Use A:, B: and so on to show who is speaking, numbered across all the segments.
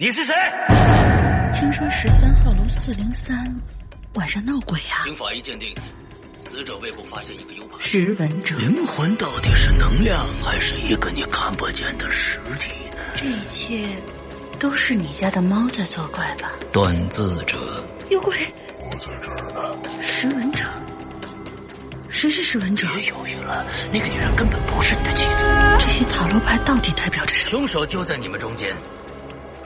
A: 你是谁？
B: 听说十三号楼四零三晚上闹鬼啊！
A: 经法医鉴定，死者胃部发现一个 U 盘。
B: 识文者，
C: 灵魂到底是能量，还是一个你看不见的实体呢？
B: 这一切都是你家的猫在作怪吧？
C: 断字者，
B: 有鬼！
D: 我在这儿呢。
B: 识文者，谁是识文者？
C: 别犹豫了，那个女人根本不是你的妻子。
B: 这些塔罗牌到底代表着什么？
A: 凶手就在你们中间。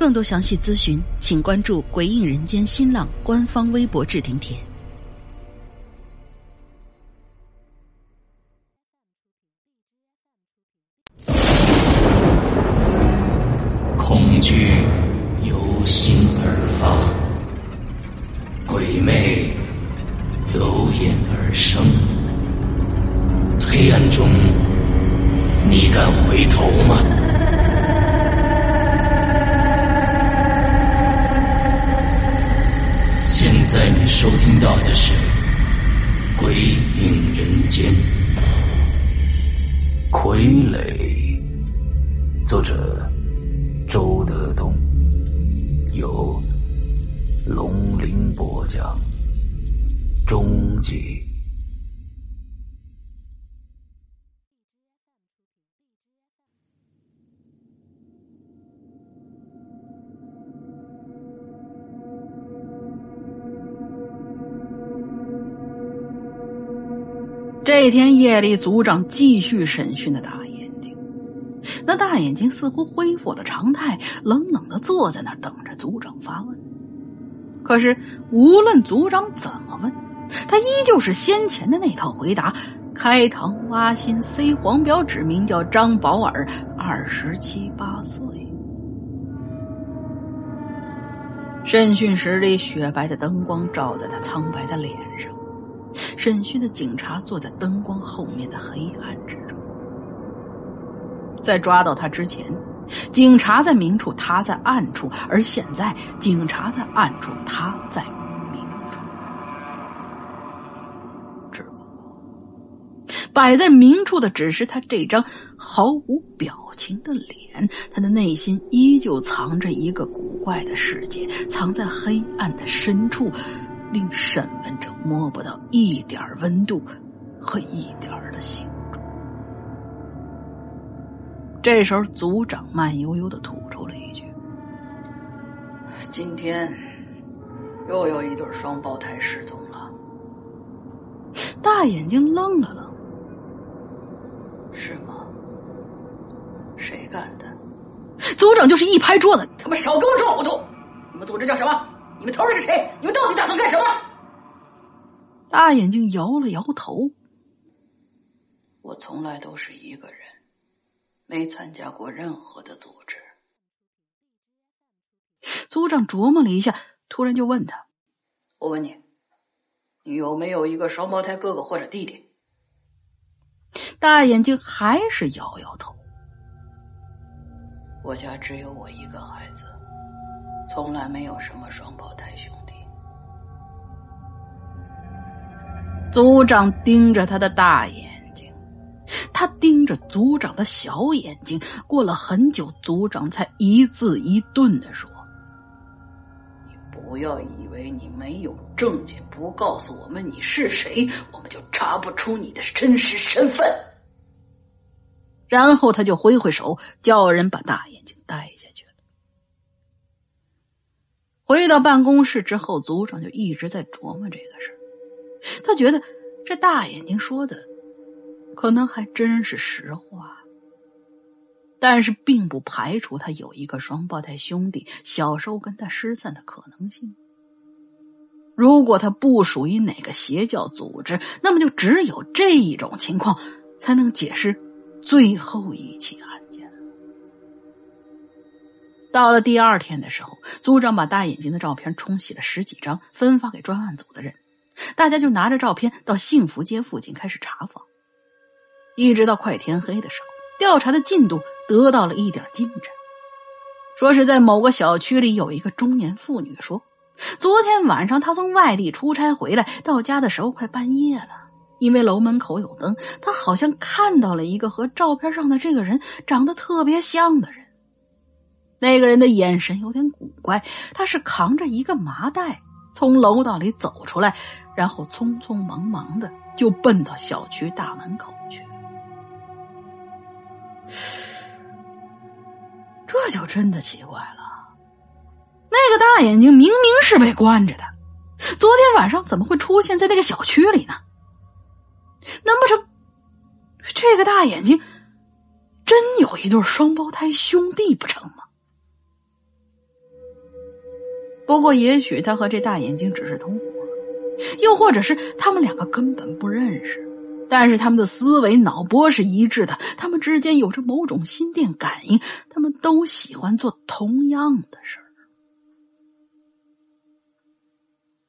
B: 更多详细咨询，请关注“鬼影人间”新浪官方微博置顶帖。
C: 恐惧由心而发，鬼魅由眼而生。黑暗中，你敢回头吗？现在你收听到的是《鬼影人间》，傀儡，作者周德东，由龙鳞播讲，终极。
E: 这天夜里，组长继续审讯的大眼睛。那大眼睛似乎恢复了常态，冷冷的坐在那儿等着组长发问。可是无论组长怎么问，他依旧是先前的那套回答：开膛挖心塞黄标，指名叫张宝尔，二十七八岁。审讯室里，雪白的灯光照在他苍白的脸上。审讯的警察坐在灯光后面的黑暗之中，在抓到他之前，警察在明处，他在暗处；而现在，警察在暗处，他在明处。只不过，摆在明处的只是他这张毫无表情的脸，他的内心依旧藏着一个古怪的世界，藏在黑暗的深处。令审问者摸不到一点温度和一点的形状。这时候，组长慢悠悠的吐出了一句：“今天又有一对双胞胎失踪了。”大眼睛愣了愣：“是吗？谁干的？”组长就是一拍桌子：“你他妈少给我装糊涂！你们组织叫什么？”你们头人是谁？你们到底打算干什么？大眼睛摇了摇头。我从来都是一个人，没参加过任何的组织。组长琢磨了一下，突然就问他：“我问你，你有没有一个双胞胎哥哥或者弟弟？”大眼睛还是摇摇头。我家只有我一个孩子。从来没有什么双胞胎兄弟。组长盯着他的大眼睛，他盯着组长的小眼睛。过了很久，组长才一字一顿的说：“你不要以为你没有证件，不告诉我们你是谁，我们就查不出你的真实身份。”然后他就挥挥手，叫人把大眼睛带下去。回到办公室之后，组长就一直在琢磨这个事儿。他觉得这大眼睛说的可能还真是实话，但是并不排除他有一个双胞胎兄弟小时候跟他失散的可能性。如果他不属于哪个邪教组织，那么就只有这一种情况才能解释最后一起案。到了第二天的时候，组长把大眼睛的照片冲洗了十几张，分发给专案组的人。大家就拿着照片到幸福街附近开始查访，一直到快天黑的时候，调查的进度得到了一点进展。说是在某个小区里有一个中年妇女说，昨天晚上她从外地出差回来，到家的时候快半夜了。因为楼门口有灯，她好像看到了一个和照片上的这个人长得特别像的人。那个人的眼神有点古怪，他是扛着一个麻袋。从楼道里走出来，然后匆匆忙忙的就奔到小区大门口去。这就真的奇怪了，那个大眼睛明明是被关着的，昨天晚上怎么会出现在那个小区里呢？难不成这个大眼睛真有一对双胞胎兄弟不成？不过，也许他和这大眼睛只是同伙，又或者是他们两个根本不认识，但是他们的思维脑波是一致的，他们之间有着某种心电感应，他们都喜欢做同样的事儿。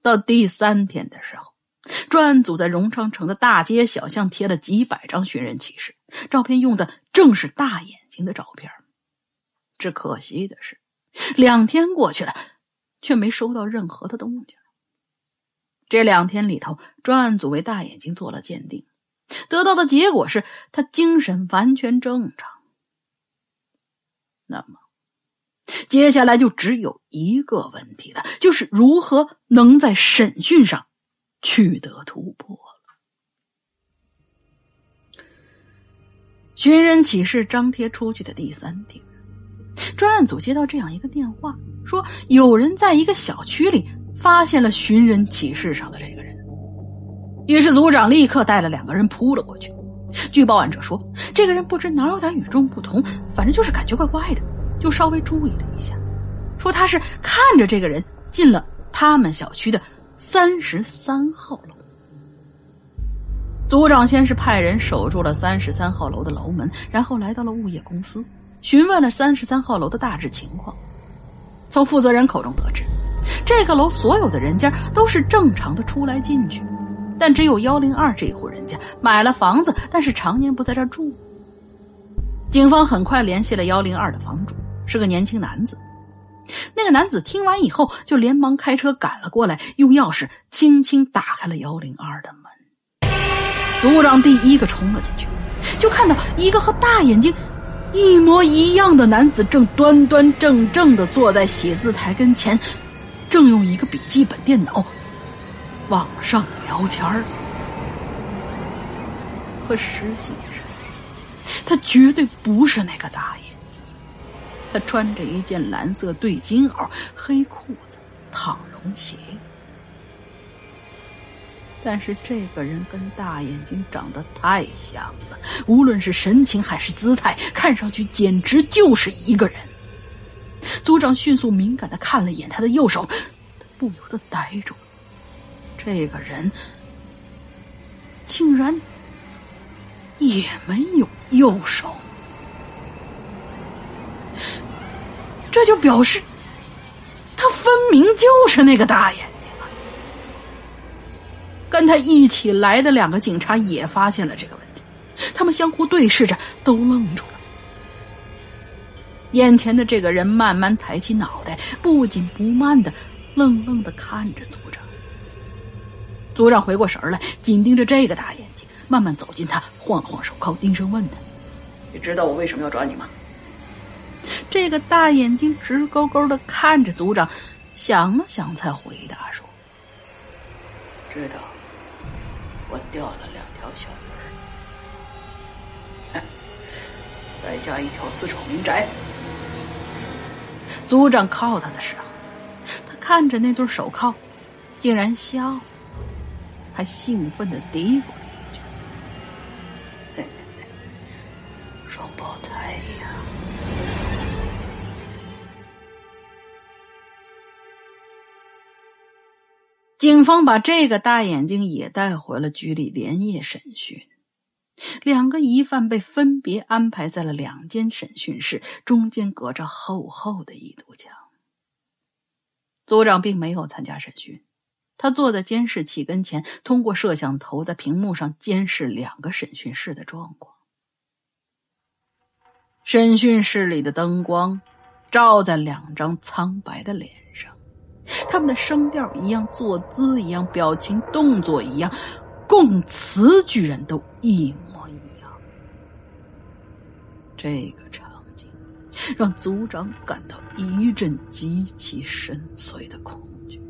E: 到第三天的时候，专案组在荣昌城的大街小巷贴了几百张寻人启事，照片用的正是大眼睛的照片。只可惜的是，两天过去了。却没收到任何的动静。这两天里头，专案组为大眼睛做了鉴定，得到的结果是他精神完全正常。那么，接下来就只有一个问题了，就是如何能在审讯上取得突破了。寻人启事张贴出去的第三天。专案组接到这样一个电话，说有人在一个小区里发现了寻人启事上的这个人。于是组长立刻带了两个人扑了过去。据报案者说，这个人不知哪有点与众不同，反正就是感觉怪怪的，就稍微注意了一下，说他是看着这个人进了他们小区的三十三号楼。组长先是派人守住了三十三号楼的楼门，然后来到了物业公司。询问了三十三号楼的大致情况，从负责人口中得知，这个楼所有的人家都是正常的出来进去，但只有幺零二这一户人家买了房子，但是常年不在这儿住。警方很快联系了幺零二的房主，是个年轻男子。那个男子听完以后，就连忙开车赶了过来，用钥匙轻轻打开了幺零二的门。组长第一个冲了进去，就看到一个和大眼睛。一模一样的男子正端端正正的坐在写字台跟前，正用一个笔记本电脑网上聊天儿。可实际上，他绝对不是那个大眼睛。他穿着一件蓝色对襟袄、黑裤子、躺绒鞋。但是这个人跟大眼睛长得太像了，无论是神情还是姿态，看上去简直就是一个人。组长迅速敏感的看了一眼他的右手，他不由得呆住。这个人竟然也没有右手，这就表示他分明就是那个大爷。跟他一起来的两个警察也发现了这个问题，他们相互对视着，都愣住了。眼前的这个人慢慢抬起脑袋，不紧不慢的，愣愣的看着组长。组长回过神来，紧盯着这个大眼睛，慢慢走近他，晃了晃手铐，低声问他：“你知道我为什么要抓你吗？”这个大眼睛直勾勾的看着组长，想了想，才回答说：“知道，我掉了两条小鱼儿，再加一条私闯民宅。”组长铐他的时候，他看着那对手铐，竟然笑。还兴奋的嘀咕警方把这个大眼睛也带回了局里连夜审讯。两个疑犯被分别安排在了两间审讯室，中间隔着厚厚的一堵墙。组长并没有参加审讯。他坐在监视器跟前，通过摄像头在屏幕上监视两个审讯室的状况。审讯室里的灯光照在两张苍白的脸，他们的声调一样，坐姿一样，表情动作一样，供词居然都一模一样。这个场景让组长感到一阵极其深邃的恐惧。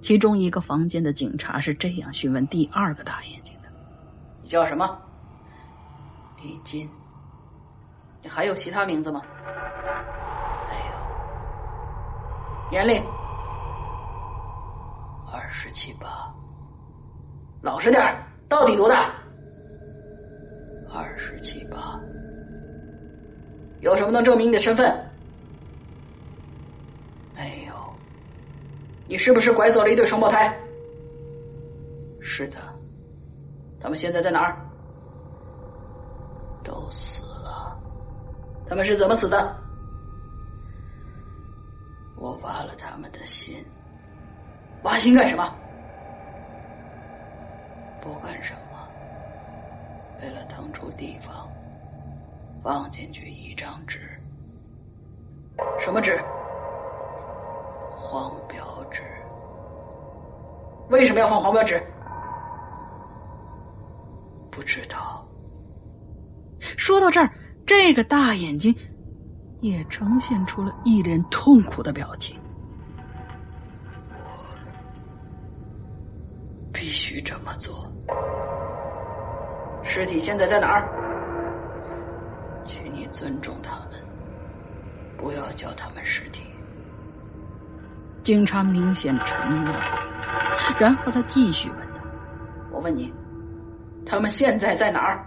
E: 其中一个房间的警察是这样询问第二个大眼睛的：“你叫什么？”李金。你还有其他名字吗？年龄？二十七八。老实点到底多大？二十七八。有什么能证明你的身份？没有你是不是拐走了一对双胞胎？是的。他们现在在哪儿？都死了。他们是怎么死的？我挖了他们的心。挖心干什么？不干什么。为了腾出地方，放进去一张纸。什么纸？黄标纸，为什么要放黄标纸？不知道。说到这儿，这个大眼睛也呈现出了一脸痛苦的表情。我必须这么做。尸体现在在哪儿？请你尊重他们，不要叫他们尸体。警察明显沉默，然后他继续问道：“我问你，他们现在在哪儿？”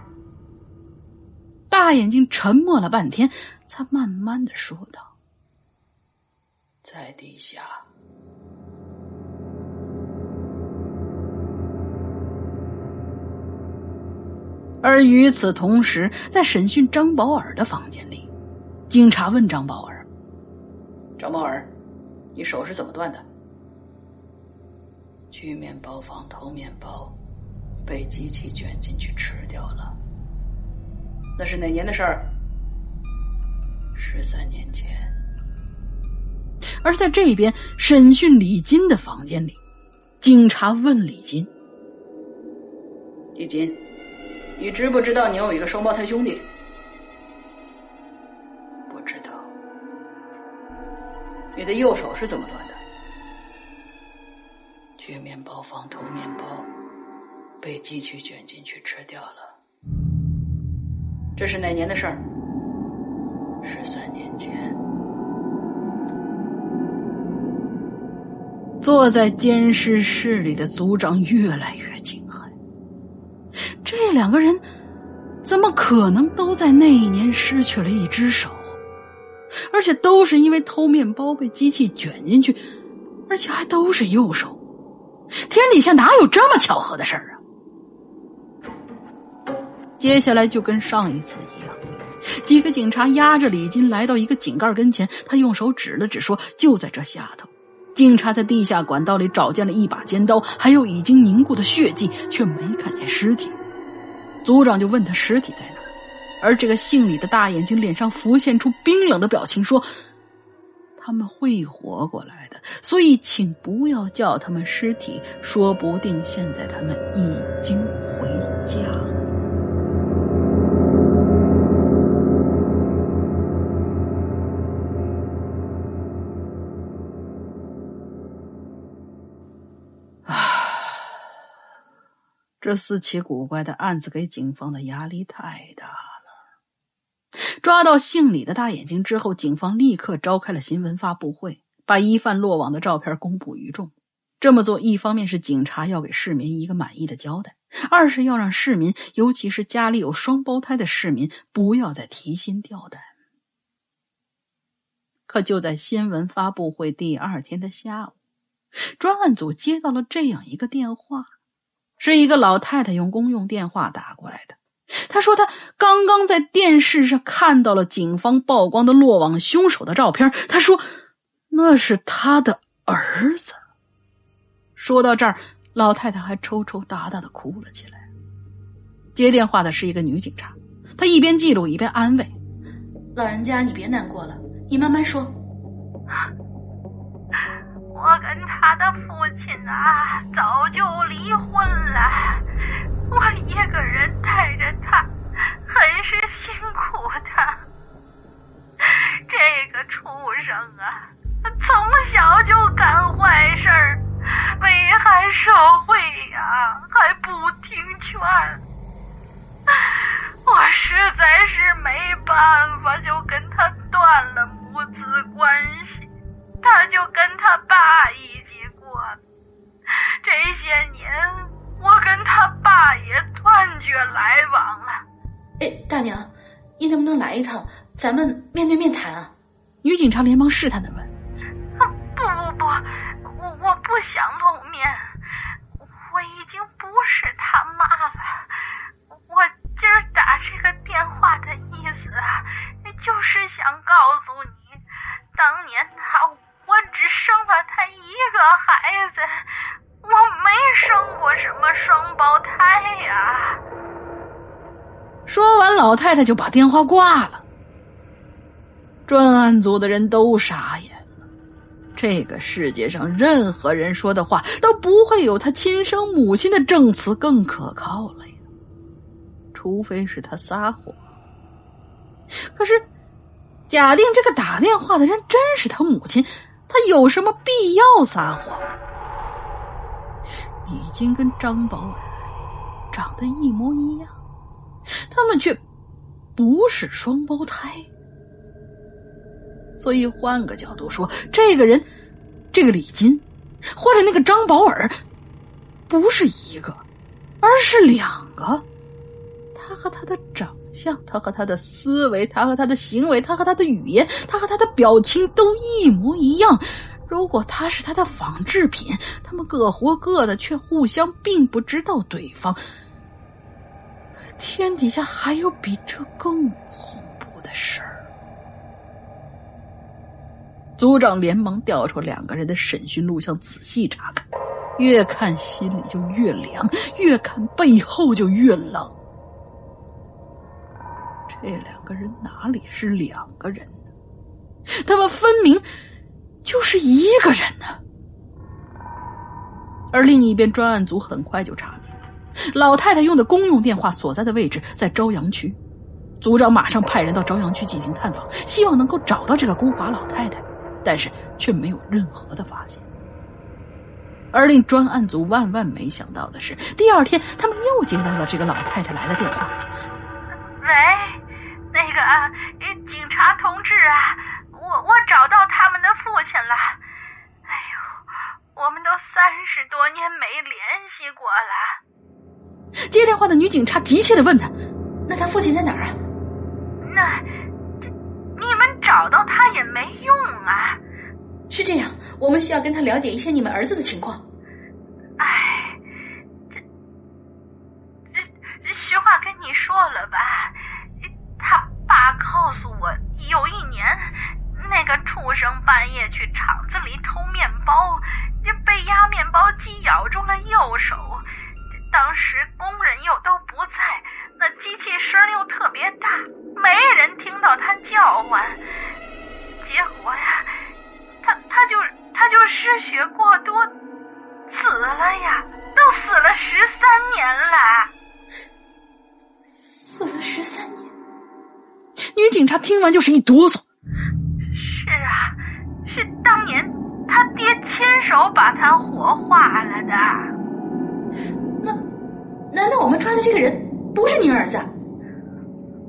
E: 大眼睛沉默了半天，才慢慢的说道：“在地下。”而与此同时，在审讯张宝尔的房间里，警察问张宝尔：“张宝尔。”你手是怎么断的？去面包房偷面包，被机器卷进去吃掉了。那是哪年的事儿？十三年前。而在这边审讯李金的房间里，警察问李金：“李金，你知不知道你有一个双胞胎兄弟？”不知道你的右手是怎么断的？去面包房偷面包，被机器卷进去吃掉了。这是哪年的事儿？十三年前。坐在监视室里的组长越来越惊骇，这两个人怎么可能都在那一年失去了一只手？而且都是因为偷面包被机器卷进去，而且还都是右手。天底下哪有这么巧合的事儿啊？接下来就跟上一次一样，几个警察押着李金来到一个井盖跟前，他用手指了指，说：“就在这下头。”警察在地下管道里找见了一把尖刀，还有已经凝固的血迹，却没看见尸体。组长就问他尸体在哪。而这个姓李的大眼睛脸上浮现出冰冷的表情，说：“他们会活过来的，所以请不要叫他们尸体，说不定现在他们已经回家。这四起古怪的案子给警方的压力太大了。抓到姓李的大眼睛之后，警方立刻召开了新闻发布会，把疑犯落网的照片公布于众。这么做，一方面是警察要给市民一个满意的交代，二是要让市民，尤其是家里有双胞胎的市民，不要再提心吊胆。可就在新闻发布会第二天的下午，专案组接到了这样一个电话，是一个老太太用公用电话打过来的。她说：“她刚刚在电视上看到了警方曝光的落网凶手的照片。她说，那是他的儿子。”说到这儿，老太太还抽抽搭搭的哭了起来。接电话的是一个女警察，她一边记录一边安慰：“
F: 老人家，你别难过了，你慢慢说。
G: 我跟他的父亲啊，早就离婚了。”我一个人带着他，很是辛苦的。这个畜生啊，从小就干坏事儿，危害社会呀，还不听劝。我实在是没办法，就跟他断了母子关系，他就跟他爸一起过。这些年。我跟他爸也断绝来往了。
F: 哎，大娘，你能不能来一趟，咱们面对面谈啊？
E: 女警察连忙试探的问。老太太就把电话挂了。专案组的人都傻眼了。这个世界上，任何人说的话都不会有他亲生母亲的证词更可靠了呀，除非是他撒谎。可是，假定这个打电话的人真是他母亲，他有什么必要撒谎？已经跟张宝长得一模一样，他们却不是双胞胎。所以换个角度说，这个人，这个李金，或者那个张宝尔，不是一个，而是两个。他和他的长相，他和他的思维，他和他的行为，他和他的语言，他和他的表情都一模一样。如果他是他的仿制品，他们各活各的，却互相并不知道对方。天底下还有比这更恐怖的事儿？组长连忙调出两个人的审讯录像，仔细查看，越看心里就越凉，越看背后就越冷。这两个人哪里是两个人呢？他们分明……就是一个人呢，而另一边专案组很快就查明，老太太用的公用电话所在的位置在朝阳区，组长马上派人到朝阳区进行探访，希望能够找到这个孤寡老太太，但是却没有任何的发现。而令专案组万万没想到的是，第二天他们又接到了这个老太太来的电话。
G: 喂，那个警察同志啊。我我找到他们的父亲了，哎呦，我们都三十多年没联系过了。
E: 接电话的女警察急切的问他：“
F: 那他父亲在哪儿啊？”
G: 那这你们找到他也没用啊。
F: 是这样，我们需要跟他了解一些你们儿子的情况。
G: 哎，
E: 警察听完就是一哆嗦。
H: 是啊，是当年他爹亲手把他活化了的。
E: 那，难道我们抓的这个人不是您儿子？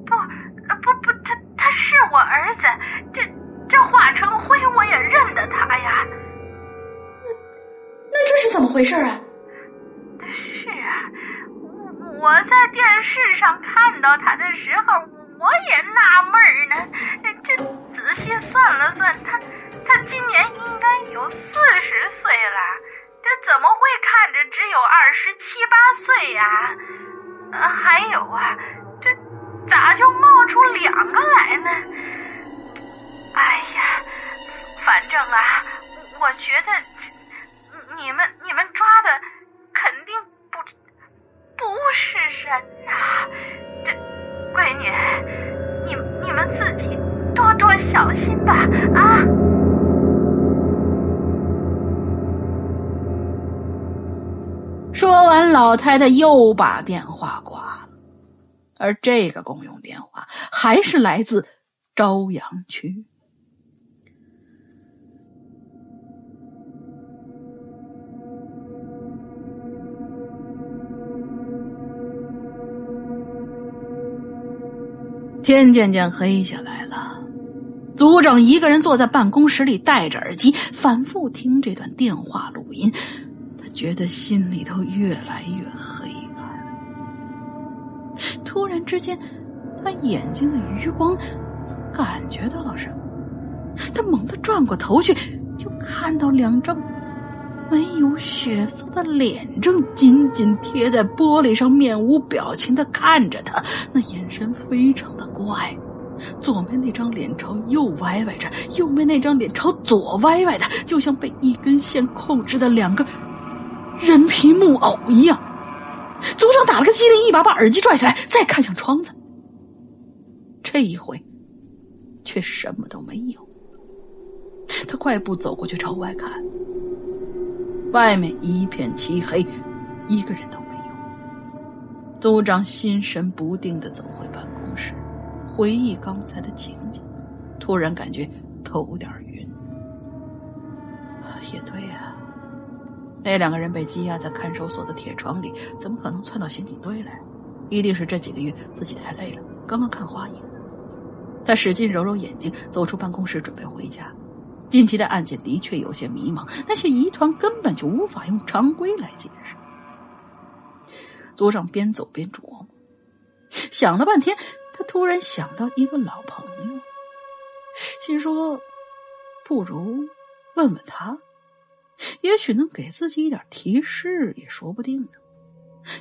H: 不，不不，他他是我儿子。这这化成灰，我也认得他呀。
E: 那那这是怎么回事啊？
H: 是啊，我我在电视上看到他的时候。我也纳闷儿呢，这仔细算了算，他他今年应该有四十岁了，这怎么会看着只有二十七八岁呀？还有啊，这咋就冒出两个来呢？哎呀，反正啊，我觉得你们你们抓的肯定不不是人呐，这闺女。自己多多小心吧，啊！
E: 说完，老太太又把电话挂了，而这个公用电话还是来自朝阳区。天渐渐黑下来了，组长一个人坐在办公室里，戴着耳机反复听这段电话录音。他觉得心里头越来越黑暗。突然之间，他眼睛的余光感觉到了什么，他猛地转过头去，就看到两张。没有血色的脸正紧紧贴在玻璃上，面无表情的看着他，那眼神非常的怪。左面那张脸朝右歪歪着，右面那张脸朝左歪歪的，就像被一根线控制的两个人皮木偶一样。组长打了个激灵，一把把耳机拽下来，再看向窗子。这一回，却什么都没有。他快步走过去，朝外看。外面一片漆黑，一个人都没有。组长心神不定的走回办公室，回忆刚才的情景，突然感觉头有点晕。也对呀，那两个人被羁押在看守所的铁窗里，怎么可能窜到刑警队来？一定是这几个月自己太累了，刚刚看花影。他使劲揉揉眼睛，走出办公室，准备回家。近期的案件的确有些迷茫，那些疑团根本就无法用常规来解释。组长边走边琢磨，想了半天，他突然想到一个老朋友，心说：“不如问问他，也许能给自己一点提示，也说不定呢。”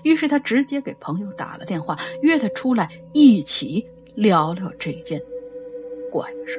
E: 于是他直接给朋友打了电话，约他出来一起聊聊这件怪事。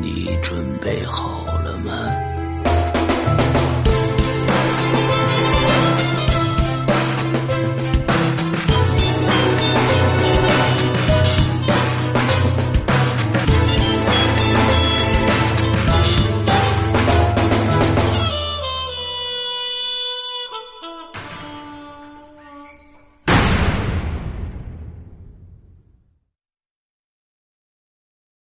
C: 你准备好了吗？